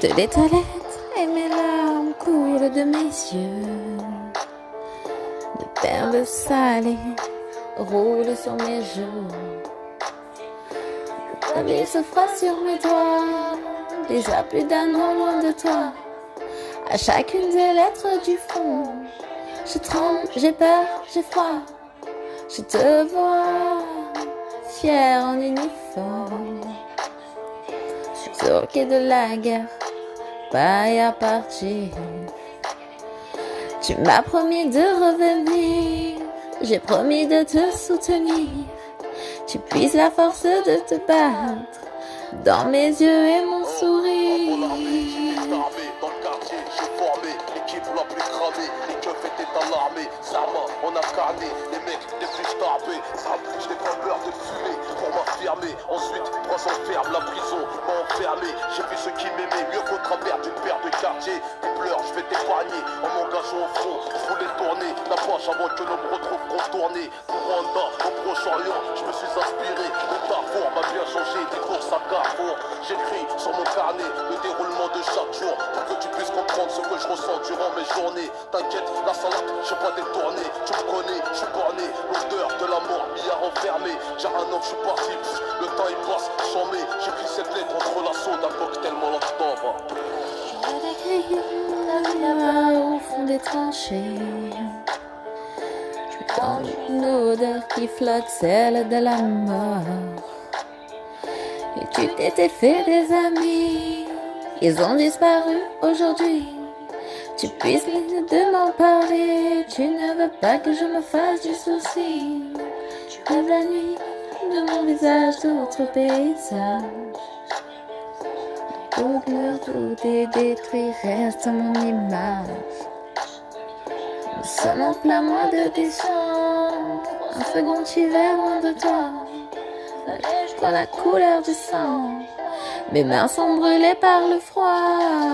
de les toilettes et mes larmes coulent de mes yeux. De perles salées roulent sur mes joues. La vie se froisse sur mes doigts, déjà plus d'un an loin de toi. À chacune des lettres du front, je tremble, j'ai peur, j'ai froid. Je te vois, fier en uniforme. Je suis au quai de la guerre, pas à partir. Tu m'as promis de revenir, j'ai promis de te soutenir. Tu puisses la force de te battre dans mes yeux et mon sourire. Quartier. Tu pleures, je vais t'épargner en m'engageant au front. Je voulais tourner la poche avant que l'on me retrouve contourné. Pour Rwanda, au Proche-Orient, je me suis inspiré. Le parcours m'a bien changé des courses à Carrefour. J'écris sur mon carnet le déroulement de chaque jour pour que tu puisses comprendre ce que je ressens durant mes journées. T'inquiète, la salade, je pas détourné. Tu me connais, je suis borné. L'odeur de la mort m'y a enfermé. J'ai un an, je suis parti. Le temps il passe, j'en mets. Je sens une odeur qui flotte, celle de la mort. Et tu t'étais fait des amis, ils ont disparu aujourd'hui. Tu puisses de m'en parler, tu ne veux pas que je me fasse du souci. Tu rêves la nuit de mon visage, d'autres paysages. Tout mur, tout est détruit, reste mon image. Nous sommes en de décembre, un second hiver loin de toi. Je vois la couleur du sang, mes mains sont brûlées par le froid.